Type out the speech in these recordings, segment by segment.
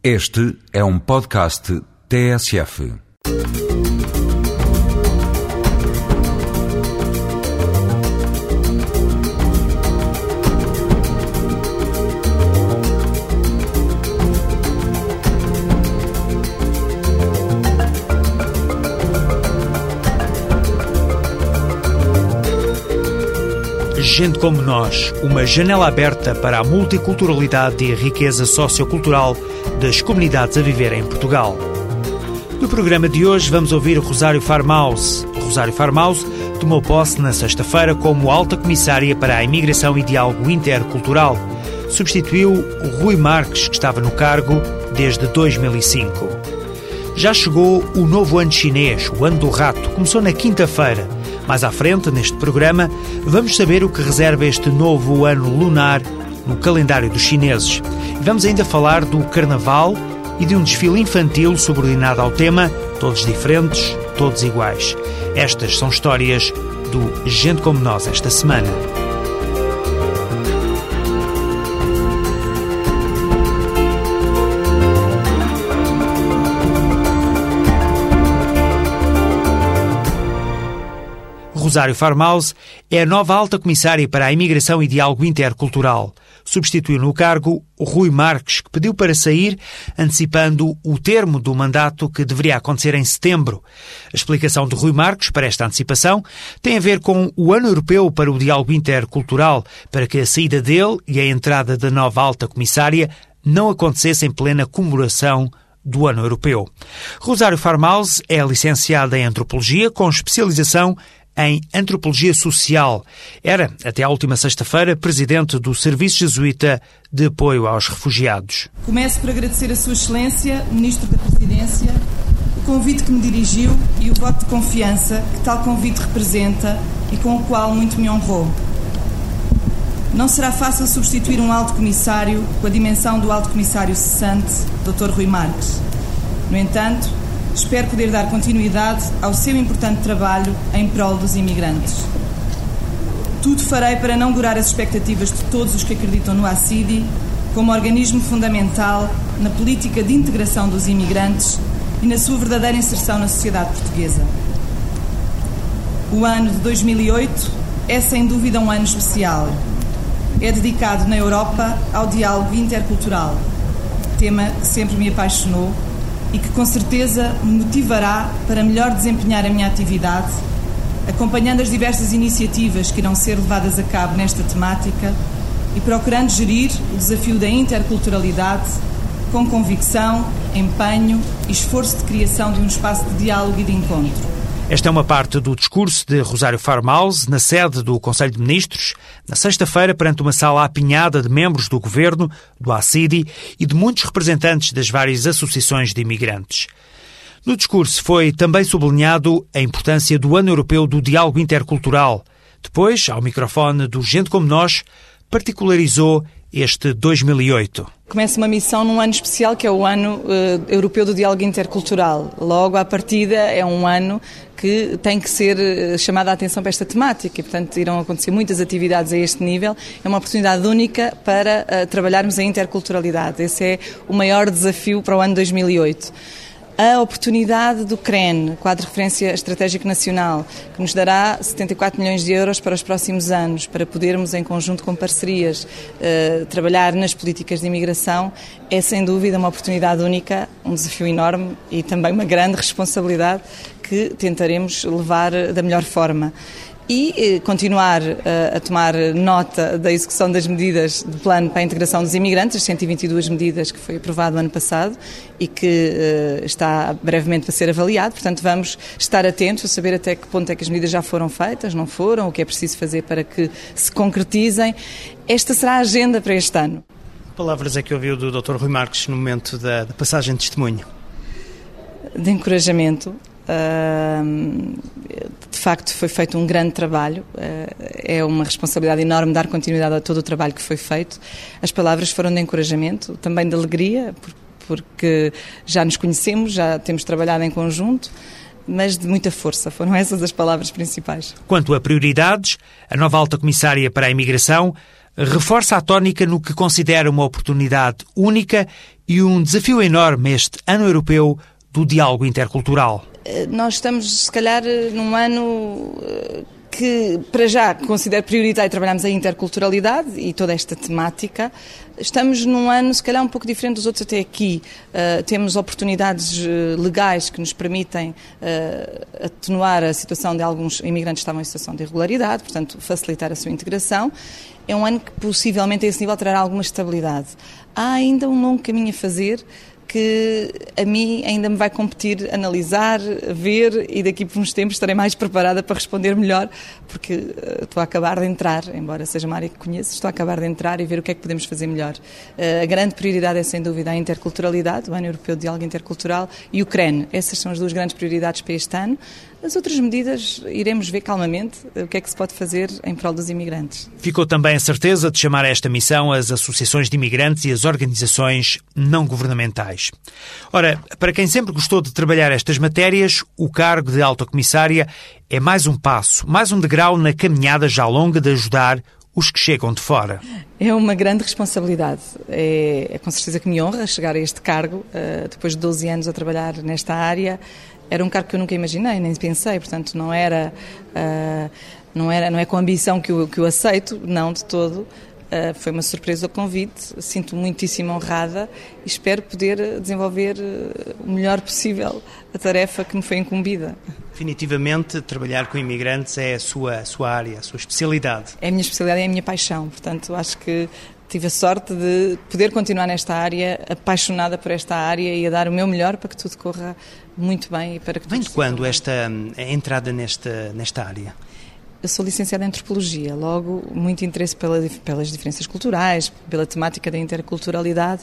Este é um podcast TSF. Gente como nós, uma janela aberta para a multiculturalidade e a riqueza sociocultural das comunidades a viver em Portugal. No programa de hoje vamos ouvir Rosário Farmaus. Rosário Farmaus tomou posse na sexta-feira como alta comissária para a imigração e diálogo intercultural. Substituiu o Rui Marques, que estava no cargo desde 2005. Já chegou o novo ano chinês, o ano do rato. Começou na quinta-feira. Mais à frente, neste programa, vamos saber o que reserva este novo ano lunar no calendário dos chineses. Vamos ainda falar do carnaval e de um desfile infantil subordinado ao tema Todos diferentes, todos iguais. Estas são histórias do Gente Como Nós esta semana. Rosário Farmaus é a nova alta comissária para a imigração e diálogo intercultural. Substituiu no cargo Rui Marques, que pediu para sair, antecipando o termo do mandato que deveria acontecer em setembro. A explicação de Rui Marques para esta antecipação tem a ver com o Ano Europeu para o Diálogo Intercultural, para que a saída dele e a entrada da nova alta comissária não acontecesse em plena comemoração do Ano Europeu. Rosário Farmaus é licenciada em Antropologia, com especialização em Antropologia Social. Era, até à última sexta-feira, presidente do Serviço Jesuíta de Apoio aos Refugiados. Começo por agradecer a Sua Excelência, Ministro da Presidência, o convite que me dirigiu e o voto de confiança que tal convite representa e com o qual muito me honrou. Não será fácil substituir um alto comissário com a dimensão do alto comissário cessante, Dr. Rui Marques. No entanto, espero poder dar continuidade ao seu importante trabalho em prol dos imigrantes. Tudo farei para não gurar as expectativas de todos os que acreditam no ACIDI como organismo fundamental na política de integração dos imigrantes e na sua verdadeira inserção na sociedade portuguesa. O ano de 2008 é sem dúvida um ano especial. É dedicado na Europa ao diálogo intercultural, tema que sempre me apaixonou e que com certeza me motivará para melhor desempenhar a minha atividade, acompanhando as diversas iniciativas que irão ser levadas a cabo nesta temática e procurando gerir o desafio da interculturalidade com convicção, empenho e esforço de criação de um espaço de diálogo e de encontro. Esta é uma parte do discurso de Rosário Farmaus na sede do Conselho de Ministros, na sexta-feira, perante uma sala apinhada de membros do governo, do ACIDI e de muitos representantes das várias associações de imigrantes. No discurso foi também sublinhado a importância do Ano Europeu do Diálogo Intercultural. Depois, ao microfone do Gente Como Nós, particularizou este 2008. Começa uma missão num ano especial que é o Ano uh, Europeu do Diálogo Intercultural. Logo, à partida, é um ano que tem que ser uh, chamada a atenção para esta temática e, portanto, irão acontecer muitas atividades a este nível. É uma oportunidade única para uh, trabalharmos a interculturalidade. Esse é o maior desafio para o ano 2008 a oportunidade do CREN, Quadro de Referência Estratégico Nacional, que nos dará 74 milhões de euros para os próximos anos, para podermos, em conjunto com parcerias, eh, trabalhar nas políticas de imigração, é sem dúvida uma oportunidade única, um desafio enorme e também uma grande responsabilidade que tentaremos levar da melhor forma e eh, continuar eh, a tomar nota da execução das medidas do plano para a integração dos imigrantes, as 122 medidas que foi aprovado ano passado e que eh, está brevemente para ser avaliado. Portanto, vamos estar atentos a saber até que ponto é que as medidas já foram feitas, não foram, o que é preciso fazer para que se concretizem. Esta será a agenda para este ano. Palavras é que ouviu do Dr. Rui Marques no momento da passagem de testemunho? De encorajamento, de facto, foi feito um grande trabalho. Ah, é uma responsabilidade enorme dar continuidade a todo o trabalho que foi feito. As palavras foram de encorajamento, também de alegria, porque já nos conhecemos, já temos trabalhado em conjunto mas de muita força. Foram essas as palavras principais. Quanto a prioridades, a nova alta comissária para a imigração reforça a tónica no que considera uma oportunidade única e um desafio enorme este ano europeu do diálogo intercultural. Eh, nós estamos, se calhar, num ano eh, que, para já, considero prioritário trabalharmos a interculturalidade e toda esta temática. Estamos num ano, se calhar, um pouco diferente dos outros até aqui. Uh, temos oportunidades legais que nos permitem uh, atenuar a situação de alguns imigrantes que estavam em situação de irregularidade, portanto, facilitar a sua integração. É um ano que, possivelmente, a esse nível, trará alguma estabilidade. Há ainda um longo caminho a fazer que a mim ainda me vai competir analisar, ver e daqui por uns tempos estarei mais preparada para responder melhor, porque uh, estou a acabar de entrar, embora seja uma área que conheço, estou a acabar de entrar e ver o que é que podemos fazer melhor. Uh, a grande prioridade é sem dúvida a interculturalidade, o Ano Europeu de Diálogo Intercultural e o CREN. Essas são as duas grandes prioridades para este ano. As outras medidas iremos ver calmamente o que é que se pode fazer em prol dos imigrantes. Ficou também a certeza de chamar a esta missão as associações de imigrantes e as organizações não governamentais. Ora, para quem sempre gostou de trabalhar estas matérias, o cargo de alta comissária é mais um passo, mais um degrau na caminhada já longa de ajudar os que chegam de fora. É uma grande responsabilidade. É, é com certeza que me honra chegar a este cargo, uh, depois de 12 anos a trabalhar nesta área era um cargo que eu nunca imaginei, nem pensei, portanto não era, uh, não era, não é com ambição que eu, que eu aceito, não de todo. Uh, foi uma surpresa o convite, sinto muitíssimo honrada e espero poder desenvolver ah, o melhor possível a tarefa que me foi incumbida. Definitivamente, trabalhar com imigrantes é a sua, a sua área, a sua especialidade. É a minha especialidade, é a minha paixão, portanto acho que tive a sorte de poder continuar nesta área, apaixonada por esta área e a dar o meu melhor para que tudo corra muito bem e para que Vem de quando esta hum, entrada nesta, nesta área? Eu sou licenciada em antropologia, logo muito interesse pela, pelas diferenças culturais, pela temática da interculturalidade,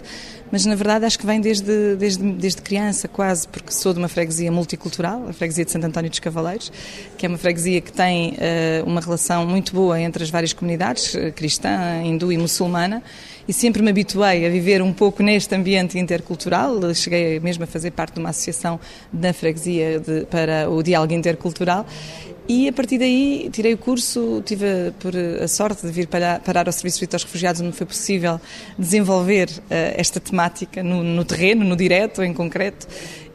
mas na verdade acho que vem desde, desde, desde criança quase, porque sou de uma freguesia multicultural, a freguesia de Santo António dos Cavaleiros, que é uma freguesia que tem uh, uma relação muito boa entre as várias comunidades, uh, cristã, hindu e muçulmana, e sempre me habituei a viver um pouco neste ambiente intercultural. Cheguei mesmo a fazer parte de uma associação da freguesia de, para o diálogo intercultural e a partir daí tirei o curso, tive por a sorte de vir parar, parar ao Serviço de aos Refugiados, onde foi possível desenvolver uh, esta temática no, no terreno, no direto, em concreto,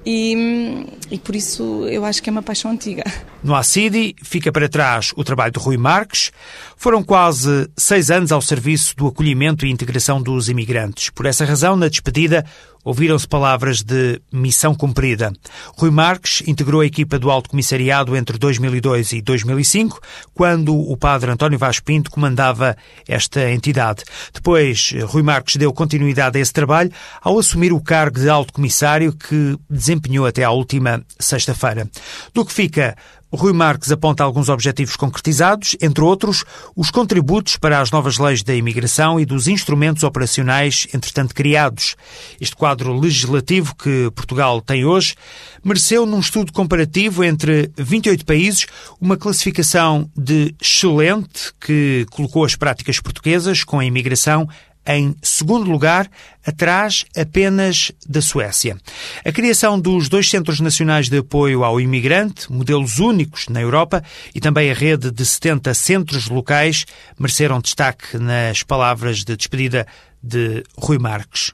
e, e, por isso eu acho que é uma paixão antiga. No ACIDI fica para trás o trabalho de Rui Marques. Foram quase seis anos ao serviço do acolhimento e integração dos imigrantes. Por essa razão, na despedida, ouviram-se palavras de missão cumprida. Rui Marques integrou a equipa do Alto Comissariado entre 2002 e 2005, quando o padre António Vaz Pinto comandava esta entidade. Depois, Rui Marques deu continuidade a esse trabalho ao assumir o cargo de Alto Comissário que desempenhou até à última sexta-feira. Do que fica Rui Marques aponta alguns objetivos concretizados, entre outros, os contributos para as novas leis da imigração e dos instrumentos operacionais entretanto criados. Este quadro legislativo que Portugal tem hoje mereceu, num estudo comparativo entre 28 países, uma classificação de excelente que colocou as práticas portuguesas com a imigração em segundo lugar, atrás apenas da Suécia. A criação dos dois Centros Nacionais de Apoio ao Imigrante, modelos únicos na Europa, e também a rede de 70 centros locais mereceram destaque nas palavras de despedida de Rui Marques.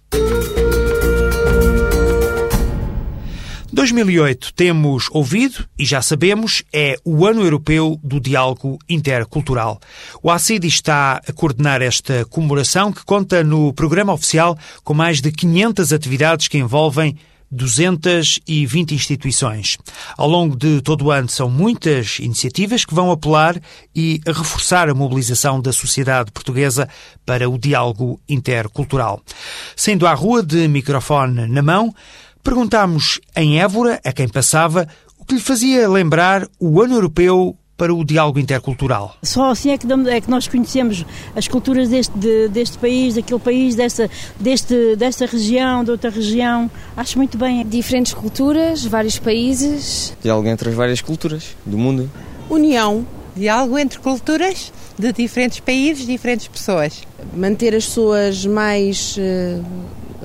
2008 temos ouvido e já sabemos é o ano europeu do diálogo intercultural. O ACID está a coordenar esta comemoração que conta no programa oficial com mais de 500 atividades que envolvem 220 instituições. Ao longo de todo o ano são muitas iniciativas que vão apelar e reforçar a mobilização da sociedade portuguesa para o diálogo intercultural. Sendo à rua de microfone na mão, Perguntámos em Évora, a quem passava, o que lhe fazia lembrar o ano europeu para o diálogo intercultural. Só assim é que, é que nós conhecemos as culturas deste, de, deste país, daquele país, desta, deste, desta região, de outra região. Acho muito bem. Diferentes culturas, vários países. Diálogo entre as várias culturas do mundo. União. Diálogo entre culturas de diferentes países, diferentes pessoas. Manter as pessoas mais uh,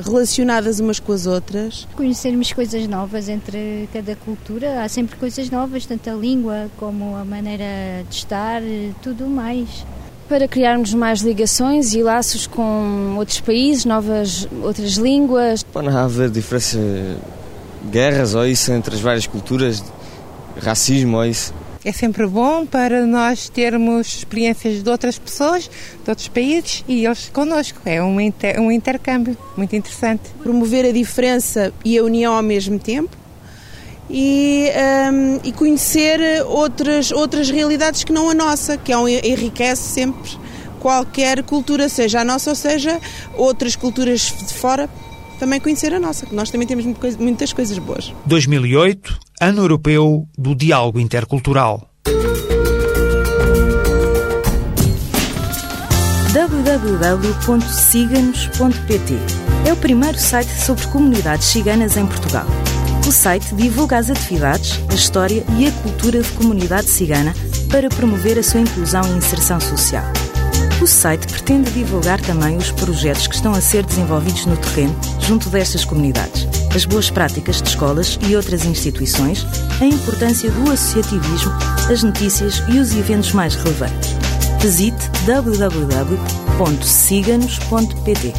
relacionadas umas com as outras. Conhecermos coisas novas entre cada cultura, há sempre coisas novas, tanto a língua como a maneira de estar, tudo mais. para criarmos mais ligações e laços com outros países, novas, outras línguas. Para não haver diferença, guerras ou isso entre as várias culturas, racismo ou isso. É sempre bom para nós termos experiências de outras pessoas, de outros países e eles connosco. É um, inter, um intercâmbio muito interessante. Promover a diferença e a união ao mesmo tempo e, um, e conhecer outras, outras realidades que não a nossa, que é um, enriquece sempre qualquer cultura, seja a nossa ou seja outras culturas de fora, também conhecer a nossa, que nós também temos muitas coisas boas. 2008, Ano Europeu do Diálogo Intercultural. www.ciganos.pt é o primeiro site sobre comunidades ciganas em Portugal. O site divulga as atividades, a história e a cultura de comunidade cigana para promover a sua inclusão e inserção social. O site pretende divulgar também os projetos que estão a ser desenvolvidos no terreno junto destas comunidades, as boas práticas de escolas e outras instituições, a importância do associativismo, as notícias e os eventos mais relevantes. Visite www.ciganos.pt.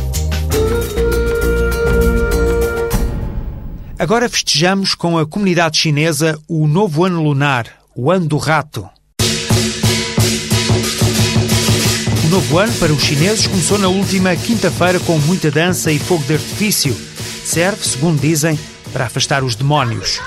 Agora festejamos com a comunidade chinesa o novo ano lunar, o Ano do Rato. Novo ano para os chineses começou na última quinta-feira com muita dança e fogo de artifício. Serve, segundo dizem, para afastar os demónios.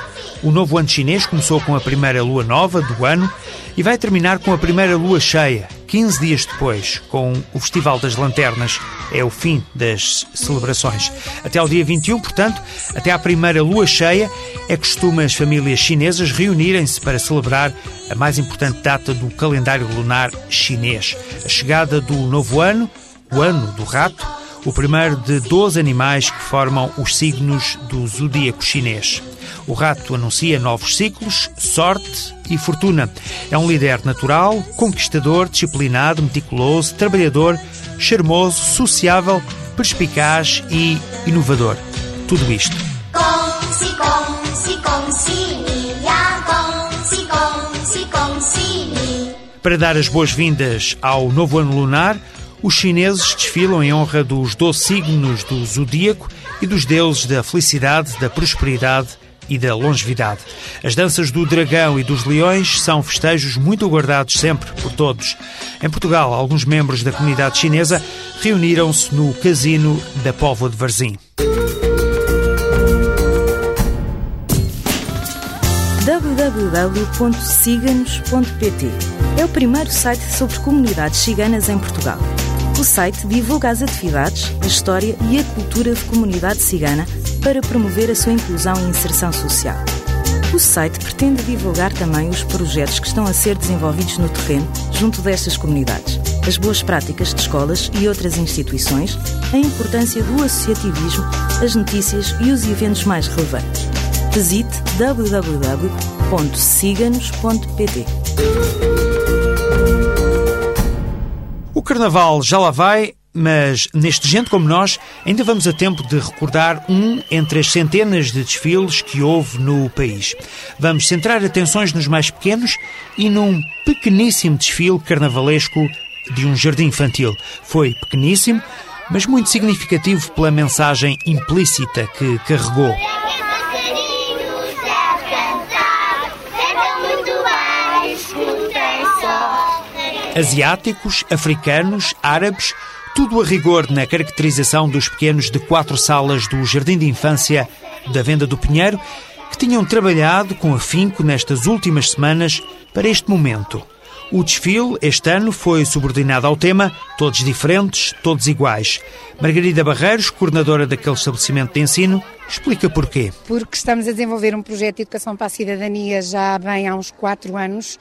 O novo ano chinês começou com a primeira lua nova do ano e vai terminar com a primeira lua cheia, 15 dias depois, com o Festival das Lanternas. É o fim das celebrações. Até ao dia 21, portanto, até à primeira lua cheia, é costume as famílias chinesas reunirem-se para celebrar a mais importante data do calendário lunar chinês, a chegada do novo ano, o ano do rato, o primeiro de 12 animais que formam os signos do zodíaco chinês. O rato anuncia novos ciclos, sorte e fortuna. É um líder natural, conquistador, disciplinado, meticuloso, trabalhador, charmoso, sociável, perspicaz e inovador. Tudo isto. Para dar as boas-vindas ao novo ano lunar, os chineses desfilam em honra dos 12 signos do zodíaco e dos deuses da felicidade, da prosperidade e da longevidade. As danças do dragão e dos leões são festejos muito guardados sempre por todos. Em Portugal, alguns membros da comunidade chinesa reuniram-se no casino da Póvoa de Varzim. www.ciganos.pt é o primeiro site sobre comunidades ciganas em Portugal. Site divulga as atividades, a história e a cultura de comunidade cigana para promover a sua inclusão e inserção social. O site pretende divulgar também os projetos que estão a ser desenvolvidos no terreno junto destas comunidades, as boas práticas de escolas e outras instituições, a importância do associativismo, as notícias e os eventos mais relevantes. Visite www.ciganos.pt. carnaval já lá vai mas neste Gente Como Nós ainda vamos a tempo de recordar um entre as centenas de desfiles que houve no país. Vamos centrar atenções nos mais pequenos e num pequeníssimo desfile carnavalesco de um jardim infantil. Foi pequeníssimo, mas muito significativo pela mensagem implícita que carregou. Asiáticos, africanos, árabes, tudo a rigor na caracterização dos pequenos de quatro salas do Jardim de Infância da Venda do Pinheiro, que tinham trabalhado com afinco nestas últimas semanas para este momento. O desfile, este ano, foi subordinado ao tema Todos diferentes, todos iguais. Margarida Barreiros, coordenadora daquele estabelecimento de ensino, explica porquê. Porque estamos a desenvolver um projeto de educação para a cidadania já bem há uns quatro anos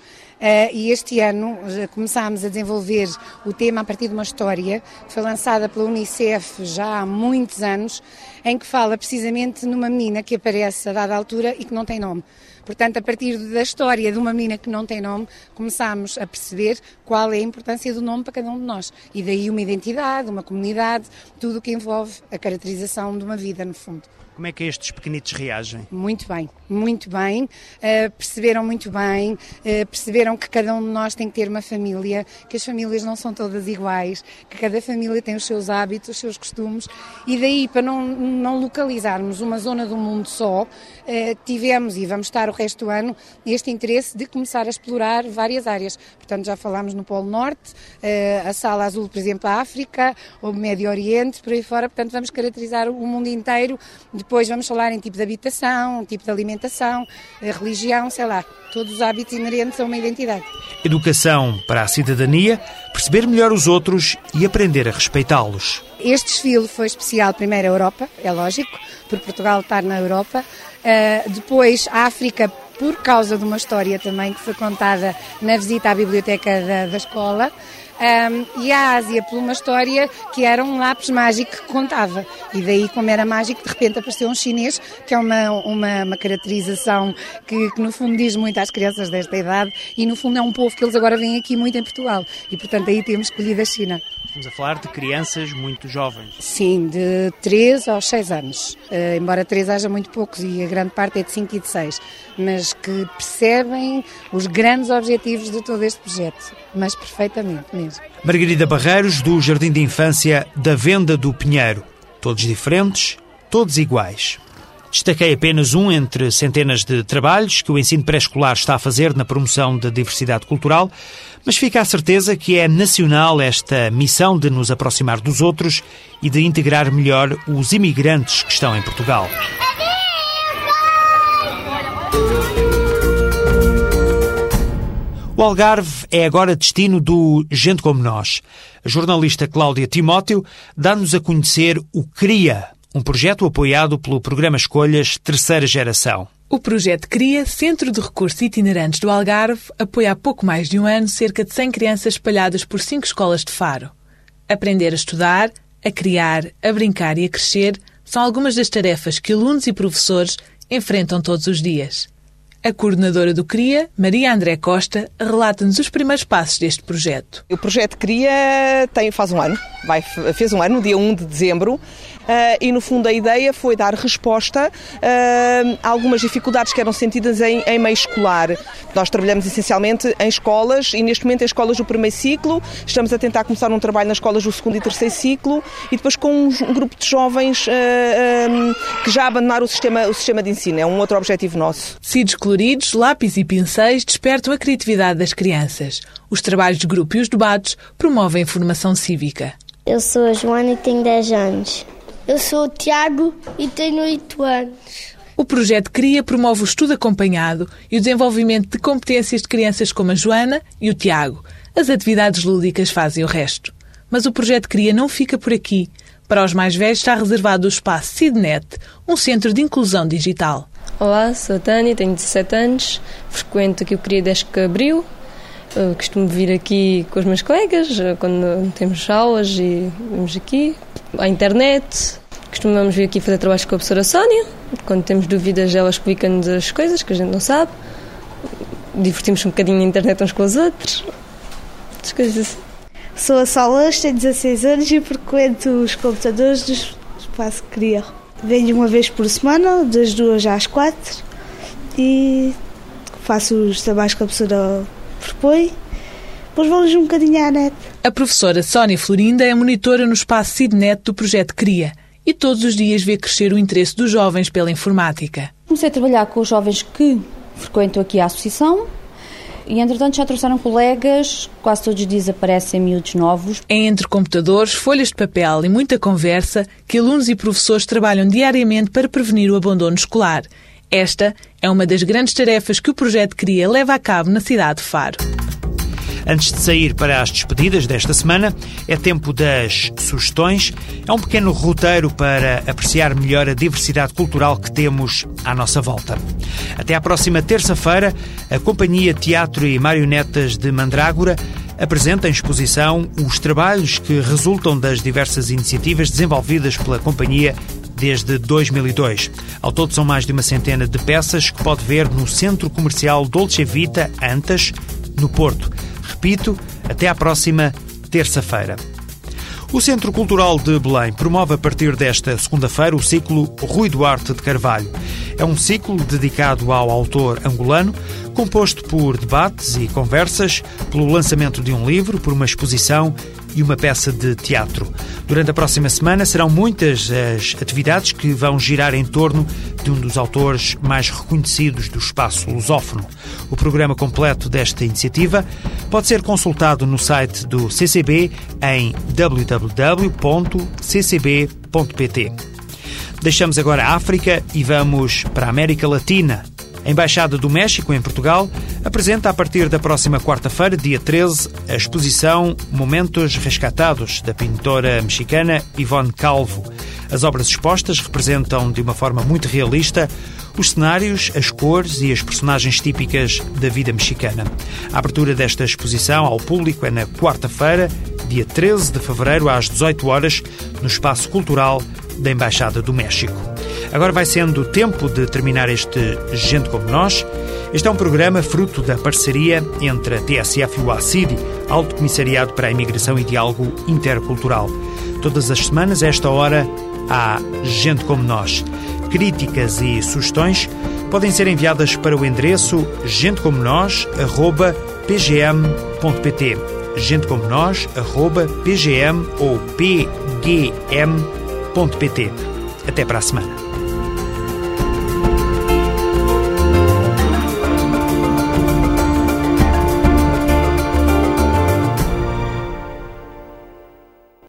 e este ano começámos a desenvolver o tema a partir de uma história que foi lançada pela Unicef já há muitos anos, em que fala precisamente numa menina que aparece a dada altura e que não tem nome. Portanto, a partir da história de uma menina que não tem nome, começámos a perceber qual é a importância do nome para cada um de nós. E daí uma identidade, uma comunidade, tudo o que envolve a caracterização de uma vida, no fundo. Como é que estes pequenitos reagem? Muito bem, muito bem. Uh, perceberam muito bem, uh, perceberam que cada um de nós tem que ter uma família, que as famílias não são todas iguais, que cada família tem os seus hábitos, os seus costumes e daí para não, não localizarmos uma zona do mundo só, uh, tivemos e vamos estar resto do ano este interesse de começar a explorar várias áreas. Portanto, já falámos no Polo Norte, a Sala Azul, por exemplo, a África, o Médio Oriente, por aí fora. Portanto, vamos caracterizar o mundo inteiro depois vamos falar em tipo de habitação, tipo de alimentação, religião, sei lá, todos os hábitos inerentes a uma identidade. Educação para a cidadania, perceber melhor os outros e aprender a respeitá-los. Este desfile foi especial, primeiro a Europa, é lógico, por Portugal estar na Europa. Uh, depois a África, por causa de uma história também que foi contada na visita à biblioteca da, da escola um, e a Ásia por uma história que era um lápis mágico que contava. E daí, como era mágico, de repente apareceu um chinês, que é uma, uma, uma caracterização que, que, no fundo diz muito às crianças desta idade e no fundo é um povo que eles agora vêm aqui muito em Portugal. E portanto aí temos escolhido a China. Estamos a falar de crianças muito jovens. Sim, de 3 aos 6 anos. Uh, embora 3 haja muito poucos e a grande parte é de 5 e de 6. Mas que percebem os grandes objetivos de todo este projeto. Mas perfeitamente mesmo. Margarida Barreiros, do Jardim de Infância da Venda do Pinheiro. Todos diferentes, todos iguais. Destaquei apenas um entre centenas de trabalhos que o ensino pré-escolar está a fazer na promoção da diversidade cultural, mas fica a certeza que é nacional esta missão de nos aproximar dos outros e de integrar melhor os imigrantes que estão em Portugal. O Algarve é agora destino do Gente Como Nós. A jornalista Cláudia Timóteo dá-nos a conhecer o CRIA, um projeto apoiado pelo Programa Escolhas Terceira Geração. O projeto CRIA, Centro de Recursos Itinerantes do Algarve, apoia há pouco mais de um ano cerca de 100 crianças espalhadas por cinco escolas de Faro. Aprender a estudar, a criar, a brincar e a crescer são algumas das tarefas que alunos e professores enfrentam todos os dias. A coordenadora do CRIA, Maria André Costa, relata-nos os primeiros passos deste projeto. O projeto CRIA tem, faz um ano, vai, fez um ano, no dia 1 de dezembro, e no fundo a ideia foi dar resposta uh, a algumas dificuldades que eram sentidas em, em, meio escolar. Nós trabalhamos essencialmente em escolas e neste momento em escolas do primeiro ciclo, estamos a tentar começar um trabalho nas escolas do segundo e terceiro ciclo e depois com um, grupo de jovens um, que já abandonaram o sistema, o sistema de ensino. É um outro objetivo nosso. Cidos coloridos, lápis e pincéis despertam a criatividade das crianças. Os trabalhos de grupo e os debates promovem a formação cívica. Eu sou a Joana e tenho 10 anos. Eu sou o Tiago e tenho 8 anos. O projeto CRIA promove o estudo acompanhado e o desenvolvimento de competências de crianças como a Joana e o Tiago. As atividades lúdicas fazem o resto. Mas o projeto CRIA não fica por aqui. Para os mais velhos está reservado o espaço Sidnet, um centro de inclusão digital. Olá, sou a Tânia, tenho 17 anos, frequento aqui o CRIA desde que abriu. Eu costumo vir aqui com os meus colegas eh, quando temos aulas e vamos aqui à internet. Costumamos vir aqui fazer trabalhos com a professora Sónia. Quando temos dúvidas, ela explica-nos as coisas que a gente não sabe. Divertimos um bocadinho na internet uns com os outros. As coisas assim. Sou a Solange, tenho 16 anos e frequento os computadores do Espaço Cria. Venho uma vez por semana, das duas às quatro, e faço os trabalhos que a professora propõe depois vamos um bocadinho à net. A professora Sónia Florinda é monitora no espaço Sidnet do projeto CRIA e todos os dias vê crescer o interesse dos jovens pela informática. Comecei a trabalhar com os jovens que frequentam aqui a associação e, entretanto, já trouxeram colegas, quase todos os dias aparecem miúdos novos. É entre computadores, folhas de papel e muita conversa que alunos e professores trabalham diariamente para prevenir o abandono escolar. Esta é uma das grandes tarefas que o projeto CRIA leva a cabo na cidade de Faro. Antes de sair para as despedidas desta semana, é tempo das sugestões. É um pequeno roteiro para apreciar melhor a diversidade cultural que temos à nossa volta. Até à próxima terça-feira, a Companhia Teatro e Marionetas de Mandrágora apresenta em exposição os trabalhos que resultam das diversas iniciativas desenvolvidas pela companhia desde 2002. Ao todo são mais de uma centena de peças que pode ver no Centro Comercial Dolce Vita Antas, no Porto. Repito, até à próxima terça-feira. O Centro Cultural de Belém promove a partir desta segunda-feira o ciclo Rui Duarte de Carvalho. É um ciclo dedicado ao autor angolano, composto por debates e conversas, pelo lançamento de um livro, por uma exposição e uma peça de teatro. Durante a próxima semana serão muitas as atividades que vão girar em torno de um dos autores mais reconhecidos do espaço lusófono. O programa completo desta iniciativa pode ser consultado no site do CCB em www.ccb.pt. Deixamos agora a África e vamos para a América Latina. A Embaixada do México, em Portugal, apresenta a partir da próxima quarta-feira, dia 13, a exposição Momentos Rescatados, da pintora mexicana Ivone Calvo. As obras expostas representam, de uma forma muito realista, os cenários, as cores e as personagens típicas da vida mexicana. A abertura desta exposição ao público é na quarta-feira, dia 13 de fevereiro, às 18 horas, no Espaço Cultural da Embaixada do México. Agora vai sendo tempo de terminar este Gente Como Nós. Este é um programa fruto da parceria entre a TSF e o ACIDI, Alto Comissariado para a Imigração e Diálogo Intercultural. Todas as semanas, a esta hora, há Gente Como Nós. Críticas e sugestões podem ser enviadas para o endereço gentecomonós.pgm.pt gentecomonós.pgm ou pgm.pt Até para a semana.